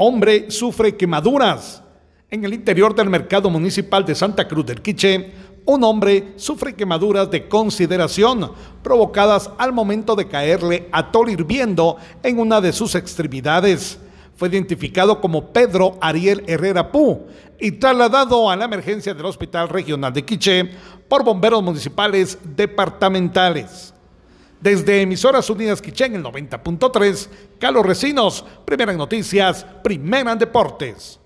Hombre sufre quemaduras. En el interior del mercado municipal de Santa Cruz del Quiché, un hombre sufre quemaduras de consideración provocadas al momento de caerle a tol hirviendo en una de sus extremidades. Fue identificado como Pedro Ariel Herrera Pú y trasladado a la emergencia del Hospital Regional de Quiché por bomberos municipales departamentales. Desde Emisoras Unidas Quiché en el 90.3, Carlos Recinos, Primera Noticias, Primera Deportes.